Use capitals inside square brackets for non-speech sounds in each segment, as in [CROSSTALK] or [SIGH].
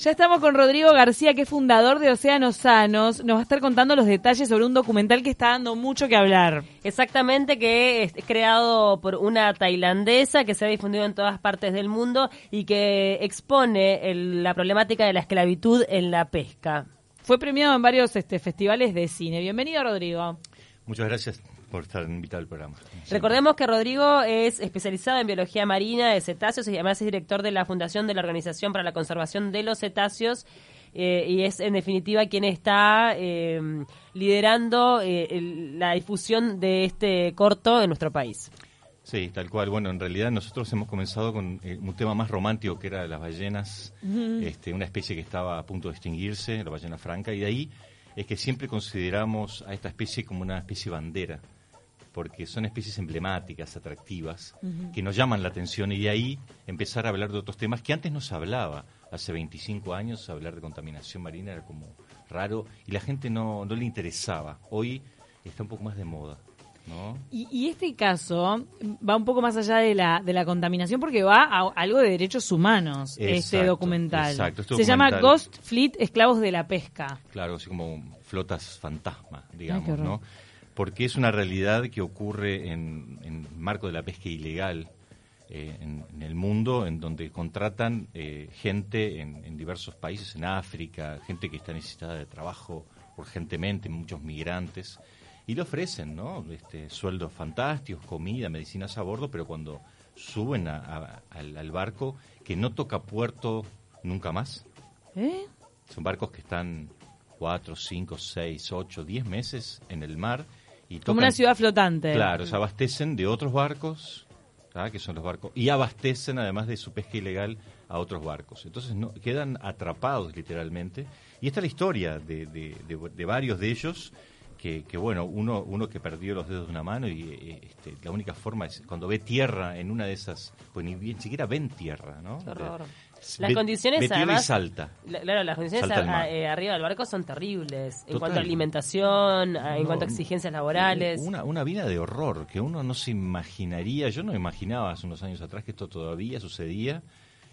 Ya estamos con Rodrigo García, que es fundador de Océanos Sanos. Nos va a estar contando los detalles sobre un documental que está dando mucho que hablar. Exactamente, que es creado por una tailandesa que se ha difundido en todas partes del mundo y que expone la problemática de la esclavitud en la pesca. Fue premiado en varios este, festivales de cine. Bienvenido, Rodrigo. Muchas gracias por estar invitado al programa. Recordemos que Rodrigo es especializado en biología marina de cetáceos y además es director de la Fundación de la Organización para la Conservación de los Cetáceos. Eh, y es en definitiva quien está eh, liderando eh, la difusión de este corto en nuestro país. Sí, tal cual. Bueno, en realidad nosotros hemos comenzado con un tema más romántico que era las ballenas, este, una especie que estaba a punto de extinguirse, la ballena franca, y de ahí es que siempre consideramos a esta especie como una especie bandera porque son especies emblemáticas, atractivas, que nos llaman la atención y de ahí empezar a hablar de otros temas que antes no se hablaba. Hace 25 años hablar de contaminación marina era como raro y la gente no, no le interesaba. Hoy está un poco más de moda. ¿No? Y, este caso va un poco más allá de la, de la contaminación porque va a algo de derechos humanos, este documental. Exacto, este Se llama Ghost Fleet, Esclavos de la Pesca. Claro, así como flotas fantasma, digamos, ¿no? Porque es una realidad que ocurre en, el marco de la pesca ilegal eh, en, el mundo, en donde contratan eh, gente en, diversos países, en África, gente que está necesitada de trabajo urgentemente, muchos migrantes, y le ofrecen ¿no? este, sueldos fantásticos, comida, medicinas a bordo, pero cuando suben al, barco, que no toca puerto nunca más. ¿Eh? Son barcos que están cuatro, cinco, seis, ocho, diez meses en el mar como una ciudad flotante. Claro, se abastecen de otros barcos, que son los barcos, y abastecen además de su pesca ilegal a otros barcos. Entonces no, quedan atrapados literalmente. Y esta es la historia de, de, varios de ellos. Que, bueno, uno, uno que perdió los dedos de una mano y eh, este, la única forma es cuando ve tierra en una de esas, pues ni, ni siquiera ven tierra, ¿no? Las condiciones además, salta. claro, las condiciones eh, arriba del barco son terribles en cuanto a alimentación, en cuanto a exigencias laborales. Una, una vida de horror que uno no se imaginaría, yo no imaginaba hace unos años atrás que esto todavía sucedía.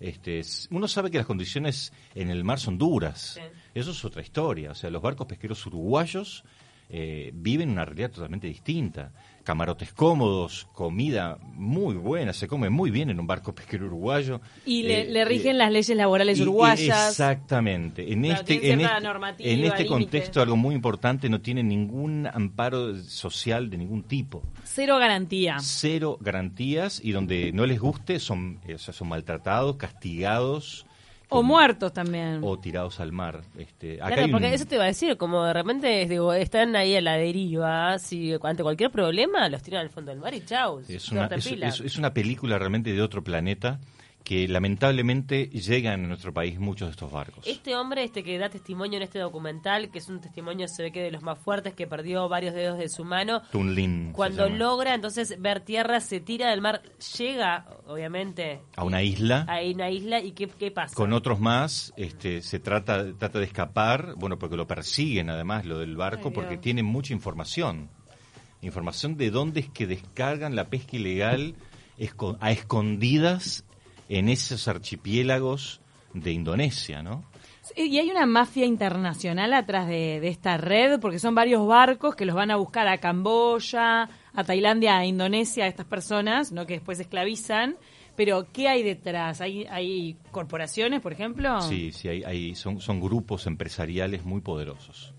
Este, uno sabe que las condiciones en el mar son duras. Eso es otra historia. O sea, los barcos pesqueros uruguayos eh, viven una realidad totalmente distinta. Camarotes cómodos, comida muy buena, se come muy bien en un barco [LAUGHS] pesquero uruguayo. Y le, eh, rigen las leyes laborales uruguayas. Exactamente. En este, en este, en este contexto, algo muy importante, no tiene ningún amparo social de ningún tipo. Cero garantía. Cero garantías y donde no les guste son, son maltratados, castigados o muertos también. O tirados al mar. Este, claro, porque eso te iba a decir, como de repente digo, están ahí a la deriva, si ante cualquier problema los tiran al fondo del mar y chau. Es una, es una película realmente de otro planeta que lamentablemente llegan a nuestro país muchos de estos barcos. Este hombre este que da testimonio en este documental, que es un testimonio se ve que de los más fuertes, que perdió varios dedos de su mano, Tunlin, cuando logra entonces ver tierra, se tira del mar, llega obviamente a una isla, a una isla y qué, pasa. Con otros más, este, se trata trata de escapar, bueno porque lo persiguen además lo del barco porque tienen mucha información, información de dónde es que descargan la pesca ilegal a escondidas en esos archipiélagos de Indonesia, ¿no? Y hay una mafia internacional atrás de, esta red, porque son varios barcos que los van a buscar a Camboya, a Tailandia, a Indonesia, a estas personas, ¿no? Que después esclavizan. Pero, ¿qué hay detrás? ¿Hay, hay corporaciones, por ejemplo? Sí, sí, hay, son, son grupos empresariales muy poderosos.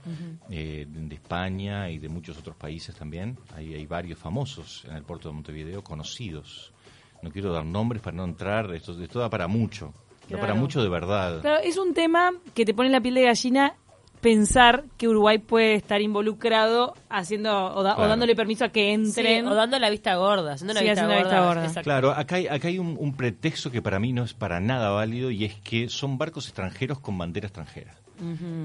Eh, de España y de muchos otros países también. Hay, hay varios famosos en el puerto de Montevideo, conocidos no quiero dar nombres para no entrar, esto, esto da para mucho, da para mucho de verdad. Pero es un tema que te pone la piel de gallina pensar que Uruguay puede estar involucrado haciendo o, dándole permiso a que entren o dando la vista gorda, haciendo la, vista, gorda. Claro, acá hay, acá hay un, pretexto que para mí no es para nada válido y es que son barcos extranjeros con bandera extranjera.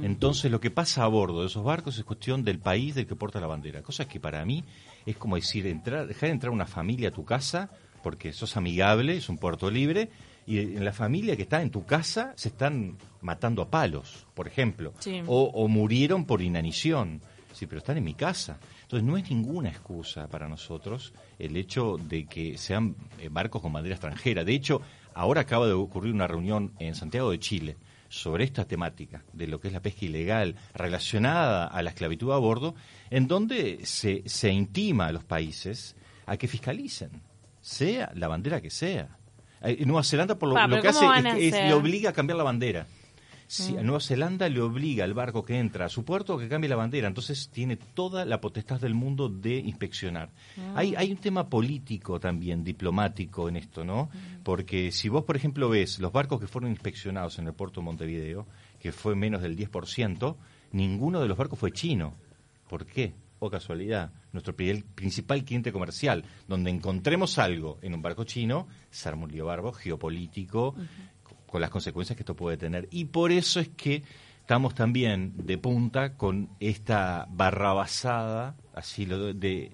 Entonces lo que pasa a bordo de esos barcos es cuestión del país del que porta la bandera, cosa que para mí es como decir entrar, dejar entrar una familia a tu casa porque sos amigable, es un puerto libre, y en la familia que está en tu casa se están matando a palos, por ejemplo, o, murieron por inanición. Sí, pero están en mi casa. Entonces no es ninguna excusa para nosotros el hecho de que sean eh, barcos con bandera extranjera. De hecho, ahora acaba de ocurrir una reunión en Santiago de Chile sobre esta temática de lo que es la pesca ilegal relacionada a la esclavitud a bordo, en donde se, se intima a los países a que fiscalicen, sea la bandera que sea. Eh, Nueva Zelanda por lo, Pa, lo pero que ¿cómo hace es le obliga a cambiar la bandera. Si Mm. a Nueva Zelanda le obliga al barco que entra a su puerto que cambie la bandera, entonces tiene toda la potestad del mundo de inspeccionar. Ah. Hay, hay un tema político también, diplomático en esto, ¿no? Porque si vos, por ejemplo, ves los barcos que fueron inspeccionados en el puerto de Montevideo, que fue menos del 10%, ninguno de los barcos fue chino. ¿Por qué? O casualidad, nuestro pri- principal cliente comercial, donde encontremos algo en un barco chino, se arma un lío barbo geopolítico, con las consecuencias que esto puede tener. Y por eso es que estamos también de punta con esta barrabasada, así lo de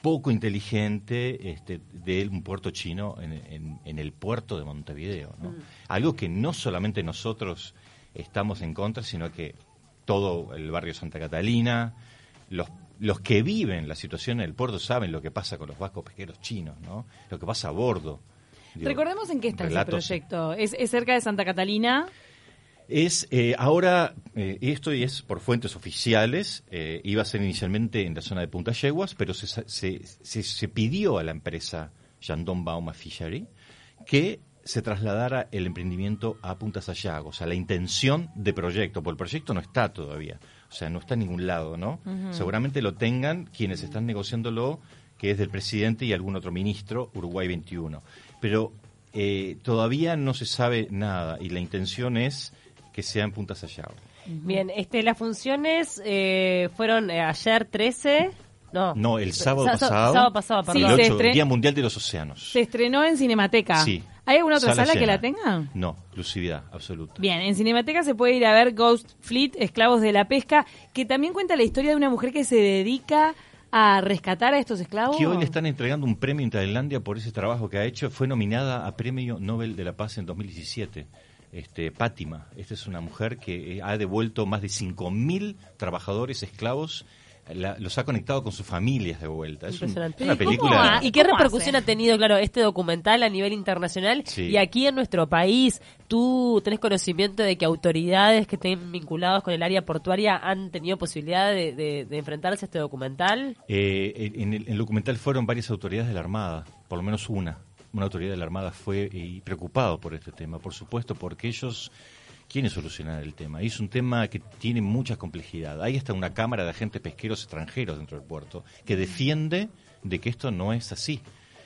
poco inteligente este, de un puerto chino en, en- en el puerto de Montevideo. ¿no? Algo que no solamente nosotros estamos en contra, sino que todo el barrio Santa Catalina, los, los que viven la situación en el puerto saben lo que pasa con los vascos pesqueros chinos, ¿no? lo que pasa a bordo. Digo, Recordemos en qué está ese proyecto. ¿Es, es cerca de Santa Catalina? Es eh, ahora, eh, esto es por fuentes oficiales, eh, iba a ser inicialmente en la zona de Punta Yeguas, pero se, se, se- se pidió a la empresa Shandong Bauma Fishery que se trasladara el emprendimiento a Punta Sayago, o sea, la intención de proyecto, porque el proyecto no está todavía, o sea, no está en ningún lado, ¿no? Seguramente lo tengan quienes están negociándolo, que es del presidente y algún otro ministro, Uruguay 21. Pero eh, todavía no se sabe nada y la intención es que sea en Punta Sayago. Bien, este, las funciones eh, fueron eh, ayer 13. No, No, el sábado sa- pasado, sábado pasado, Sí, el perdón. se 8, estre- Día Mundial de los Océanos. Se estrenó en Cinemateca. Sí. ¿Hay alguna otra sala, que la tenga? No, exclusividad absoluta. Bien, en Cinemateca se puede ir a ver Ghost Fleet, Esclavos de la Pesca, que también cuenta la historia de una mujer que se dedica a rescatar a estos esclavos. Que hoy le están entregando un premio en Tailandia por ese trabajo que ha hecho. Fue nominada a Premio Nobel de la Paz en 2017. Este, Pátima, esta es una mujer que eh, ha devuelto más de 5.000 trabajadores esclavos, la- los ha conectado con sus familias de vuelta. Es, un- una ¿Y cómo película... ¿Y qué ¿Cómo repercusión hace? ha tenido, claro, este documental a nivel internacional? Sí. Y aquí en nuestro país, ¿tú tenés conocimiento de que autoridades que estén vinculadas con el área portuaria han tenido posibilidad de, de- de enfrentarse a este documental? Eh, en, el, en el documental fueron varias autoridades de la Armada, por lo menos una. Una autoridad de la Armada fue y preocupado por este tema, por supuesto, porque ellos quieren solucionar el tema. Y es un tema que tiene mucha complejidad. Hay hasta una cámara de agentes pesqueros extranjeros dentro del puerto que defiende de que esto no es así.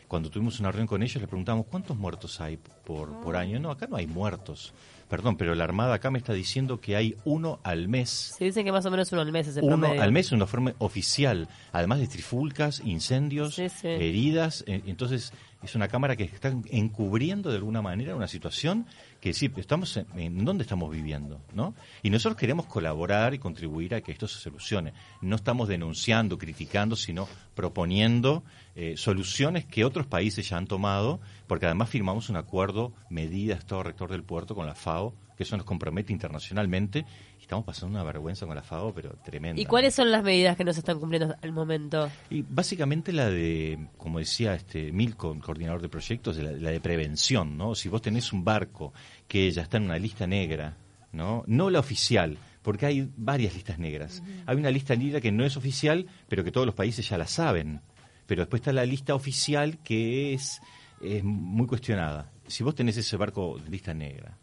Cuando tuvimos una reunión con ellos, les preguntamos cuántos muertos hay por, por año. No, acá no hay muertos. Perdón, pero la Armada acá me está diciendo que hay uno al mes Se dice que más o menos uno al mes es el uno promedio. al mes en una forma oficial, además de trifulcas, incendios, Sí, sí. heridas. eh, Entonces, es una cámara que está encubriendo de alguna manera una situación que sí, estamos en, en dónde estamos viviendo, ¿no? Y nosotros queremos colaborar y contribuir a que esto se solucione. No estamos denunciando, criticando, sino proponiendo eh, soluciones que otros países ya han tomado, porque además firmamos un acuerdo, medida, Estado Rector del Puerto con la FAO, que eso nos compromete internacionalmente, y estamos pasando una vergüenza con la FAO, pero tremenda. ¿Y cuáles son las medidas que no se están cumpliendo al momento? Y básicamente la de, como decía este Milko, coordinador de proyectos, la de prevención, ¿no? Si vos tenés un barco que ya está en una lista negra, ¿no? No la oficial, porque hay varias listas negras. Hay una lista negra que no es oficial, pero que todos los países ya la saben. Pero después está la lista oficial que es, es muy cuestionada. Si vos tenés ese barco de lista negra,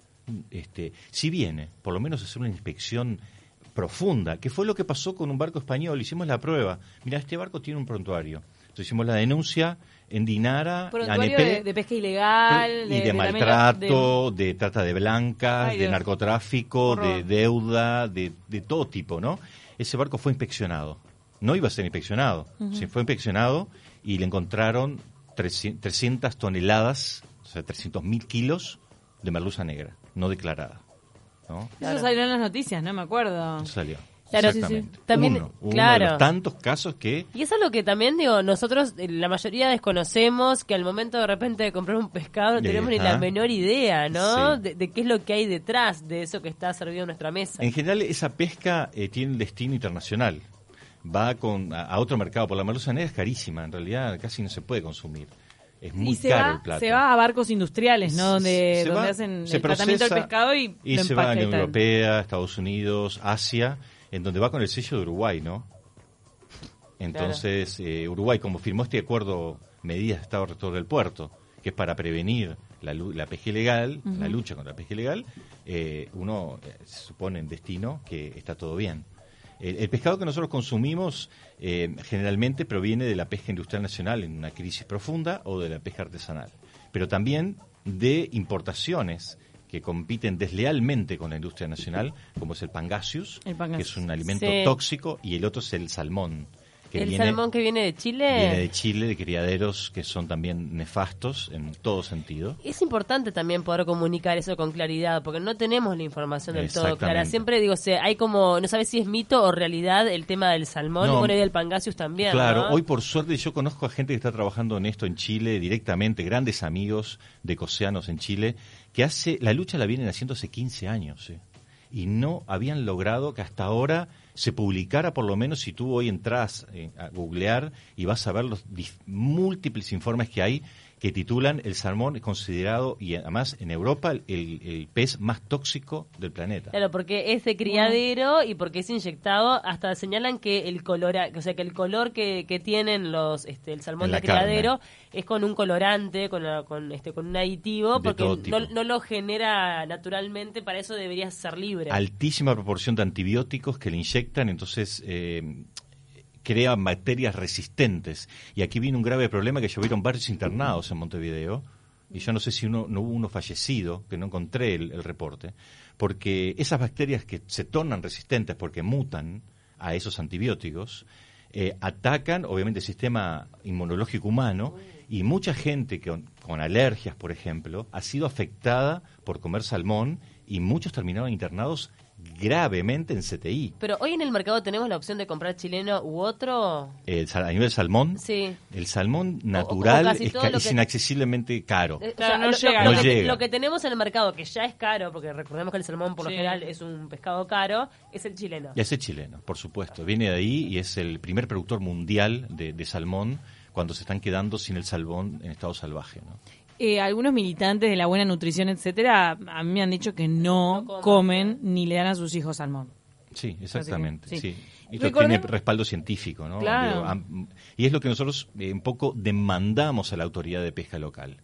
este, si viene, por lo menos hacer una inspección profunda, que fue lo que pasó con un barco español, hicimos la prueba. Mira, este barco tiene un prontuario. Entonces hicimos la denuncia en Dinara, ANP, de, de pesca ilegal. y de, maltrato, de... trata de blancas, Ay, de Dios. narcotráfico, Horror. de deuda, de, de todo tipo, ¿no? Ese barco fue inspeccionado. No iba a ser inspeccionado. Se fue inspeccionado y le encontraron 300, 300 toneladas, o sea, 300 mil kilos de merluza negra, no declarada. ¿no? Eso salió en las noticias, no me acuerdo. Eso salió. Claro, sí, sí. También, uno, uno claro. de los tantos casos que Y eso es lo que también, digo, nosotros, eh, la mayoría desconocemos que al momento de repente de comprar un pescado no tenemos ni la menor idea, ¿no? Sí. De, de qué es lo que hay detrás de eso que está servido en nuestra mesa. En general, esa pesca eh, tiene un destino internacional. Va con, a, a otro mercado. Por la merluza negra es carísima. En realidad, casi no se puede consumir. Es muy y se caro va, el plato. se va a barcos industriales, ¿no? Donde, Se donde va- hacen se el tratamiento del pescado y, y lo se va a la Unión. Europea, Estados Unidos, Asia, en donde va con el sello de Uruguay, ¿no? Entonces, eh, Uruguay, como firmó este acuerdo medidas de Estado Rector del Puerto, que es para prevenir la, la pesca ilegal, la lucha contra la pesca ilegal, eh, uno eh, se supone en destino que está todo bien. El, el pescado que nosotros consumimos eh, generalmente proviene de la pesca industrial nacional en una crisis profunda o de la pesca artesanal, pero también de importaciones que compiten deslealmente con la industria nacional, como es el pangasius, El pangasius. que es un alimento Sí. tóxico, y el otro es el salmón, que ¿El viene, salmón que viene de Chile? viene de Chile, de criaderos que son también nefastos en todo sentido. Es importante también poder comunicar eso con claridad, porque no tenemos la información del todo clara. Siempre digo, o sea, hay como, no sabes si es mito o realidad el tema del salmón, No. y bueno, y del pangasius también. Claro, ¿no? hoy por suerte yo conozco a gente que está trabajando en esto en Chile directamente, grandes amigos de Coceanos en Chile, que hace, la lucha la vienen haciendo hace 15 años, ¿eh? y no habían logrado que hasta ahora se publicara, por lo menos si tú hoy entras eh, a googlear y vas a ver los múltiples informes que hay que titulan el salmón es considerado, y además en Europa, el, el pez más tóxico del planeta. Claro, porque es de criadero y porque es inyectado, hasta señalan que el color, o sea, que el color que, que tienen los este el salmón de criadero carne. es con un colorante, con con este con un aditivo, De porque no, no lo genera naturalmente, para eso debería ser libre. altísima proporción de antibióticos que le inyectan, entonces eh, crean bacterias resistentes. Y aquí viene un grave problema que llovieron varios internados en Montevideo, y yo no sé si uno, no hubo uno fallecido, que no encontré el, reporte, porque esas bacterias que se tornan resistentes porque mutan a esos antibióticos, eh, atacan obviamente el sistema inmunológico humano. Y mucha gente que, con alergias, por ejemplo, ha sido afectada por comer salmón y muchos terminaron internados gravemente en CTI. Pero hoy en el mercado tenemos la opción de comprar chileno u otro. El a nivel salmón, Sí. el salmón o natural es, ca- es que- inaccesiblemente caro. Eh, Claro, no lo, llega. lo No que, llega. lo que tenemos en el mercado, que ya es caro, porque recordemos que el salmón por lo general es un pescado caro, es el chileno. Y ese chileno, por supuesto. Viene de ahí y es el primer productor mundial de, de salmón cuando se están quedando sin el salmón en estado salvaje. ¿no? Eh, algunos militantes de la buena nutrición, etcétera, a mí me han dicho que no, comen ni le dan a sus hijos salmón. Sí, exactamente. sí. Sí. Y esto tiene respaldo científico, ¿no? Claro. Y es lo que nosotros eh, un poco demandamos a la autoridad de pesca local.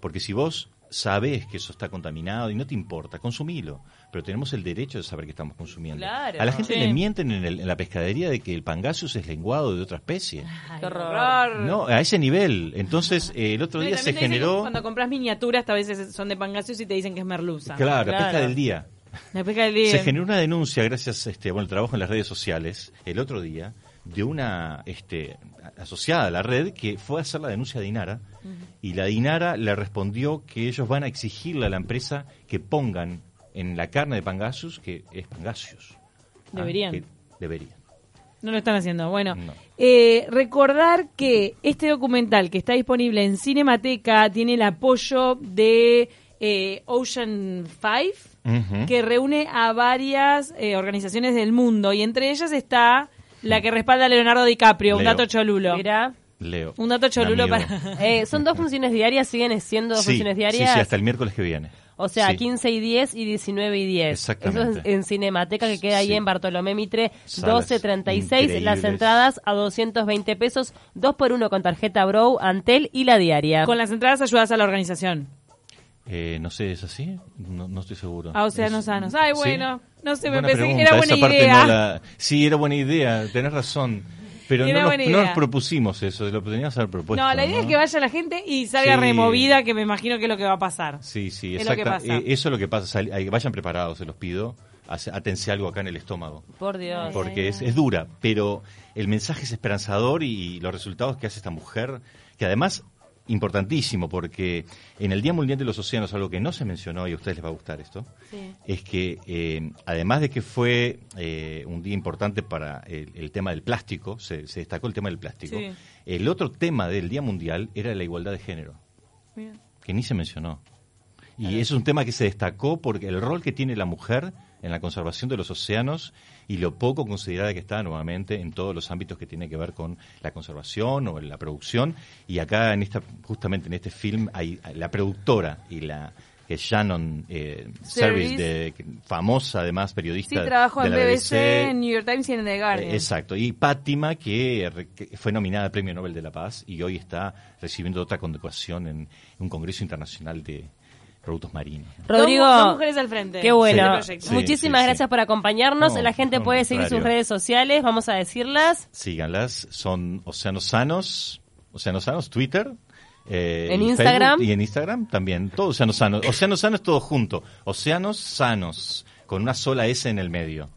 Porque si vos sabés que eso está contaminado y no te importa, consumilo. Pero tenemos el derecho de saber que estamos consumiendo. Claro. A la gente Sí. le mienten en, el- en la pescadería de que el pangasius es lenguado de otra especie. Qué horror. No, a ese nivel. Entonces, eh, el otro No, día se generó... Cuando compras miniaturas, a veces son de pangasius y te dicen que es merluza. Claro, la pesca del día. La pesca del día. Se generó una denuncia gracias este, bueno, al trabajo en las redes sociales el otro día de una este, asociada a la red que fue a hacer la denuncia a Dinara y la Dinara le respondió que ellos van a exigirle a la empresa que pongan en la carne de Pangasius que es Pangasius. Ah, Deberían. deberían. No lo están haciendo. Bueno, No. eh, recordar que este documental que está disponible en Cinemateca tiene el apoyo de eh, Ocean Five, Ujú. que reúne a varias eh, organizaciones del mundo y entre ellas está la que respalda a Leonardo DiCaprio, un Leo. dato cholulo. Mira, Leo. Un dato cholulo para... [LAUGHS] eh, son dos funciones diarias, siguen siendo dos Sí, funciones sí, diarias. sí, hasta el miércoles que viene. O sea, Sí. 15 y 10 y 19 y 10. Exactamente. Eso es en Cinemateca que queda ahí Sí. en Bartolomé Mitre, Salas 12.36. Las entradas a 220 pesos, 2 por 1 con tarjeta Bro, Antel y la diaria. Con las entradas ayudas a la organización. Eh, no sé, ¿es así? No, no estoy seguro. A Océanos Es- Sanos. Ay, ¿Sí? bueno, no sé, me Buena pensé que era buena esa idea. no la- Sí, era buena idea, tenés razón. Pero no nos, no propusimos eso, lo teníamos haber propuesto. No, la idea es que vaya la gente y salga Sí. removida, que me imagino que es lo que va a pasar. Sí, sí, exacto. Eh, eso es lo que pasa. Vayan preparados, se los pido. Atense algo acá en el estómago. Por Dios. Porque es, es dura, pero el mensaje es esperanzador y los resultados que hace esta mujer, que además importantísimo, porque en el Día Mundial de los Océanos, algo que no se mencionó y a ustedes les va a gustar esto, es que eh, además de que fue eh, un día importante para el, el tema del plástico, se, se destacó el tema del plástico, Sí. el otro tema del Día Mundial era la igualdad de género, que ni se mencionó. Y es un tema que se destacó porque el rol que tiene la mujer en la conservación de los océanos y lo poco considerada que está nuevamente en todos los ámbitos que tiene que ver con la conservación o la producción. Y acá, en esta, justamente en este film, hay la productora y la que es Shannon eh, Service, de, famosa además periodista. Sí, trabajó en BBC, en New York Times y en The Guardian. exacto. Y Pátima, que, fue nominada al Premio Nobel de la Paz y hoy está recibiendo otra condecoración en un Congreso Internacional de, productos marinos. Rodrigo, dos, mujeres al frente. Qué bueno. Muchísimas gracias por acompañarnos. la gente puede seguir sus redes sociales, vamos a decirlas. Síganlas, son Océanos Sanos, Océanos Sanos, Twitter. Eh, en Instagram. y en Instagram también, todo Océanos Sanos. Océanos Sanos todo junto. Océanos Sanos, con una sola S en el medio.